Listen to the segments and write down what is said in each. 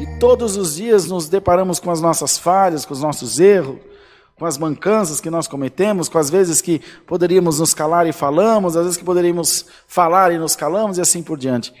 E todos os dias nos deparamos com as nossas falhas, com os nossos erros, com as mancanças que nós cometemos, com as vezes que poderíamos nos calar e falamos, às vezes que poderíamos falar e nos calamos e assim por diante.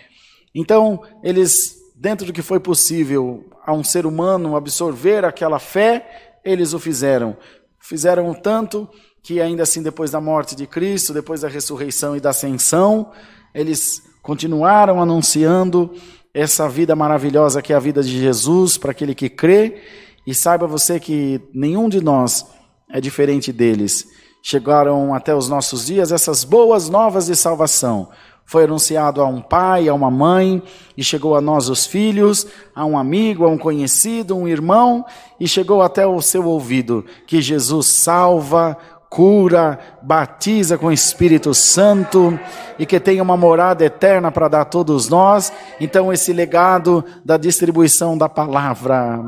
Então, eles, dentro do que foi possível a um ser humano absorver aquela fé, eles o fizeram. Fizeram tanto que ainda assim depois da morte de Cristo, depois da ressurreição e da ascensão, eles continuaram anunciando essa vida maravilhosa que é a vida de Jesus para aquele que crê e saiba você que nenhum de nós é diferente deles. Chegaram até os nossos dias essas boas novas de salvação. Foi anunciado a um pai, a uma mãe, e chegou a nós os filhos, a um amigo, a um conhecido, um irmão, e chegou até o seu ouvido que Jesus salva, cura, batiza com o Espírito Santo e que tenha uma morada eterna para dar a todos nós. Então, esse legado da distribuição da palavra.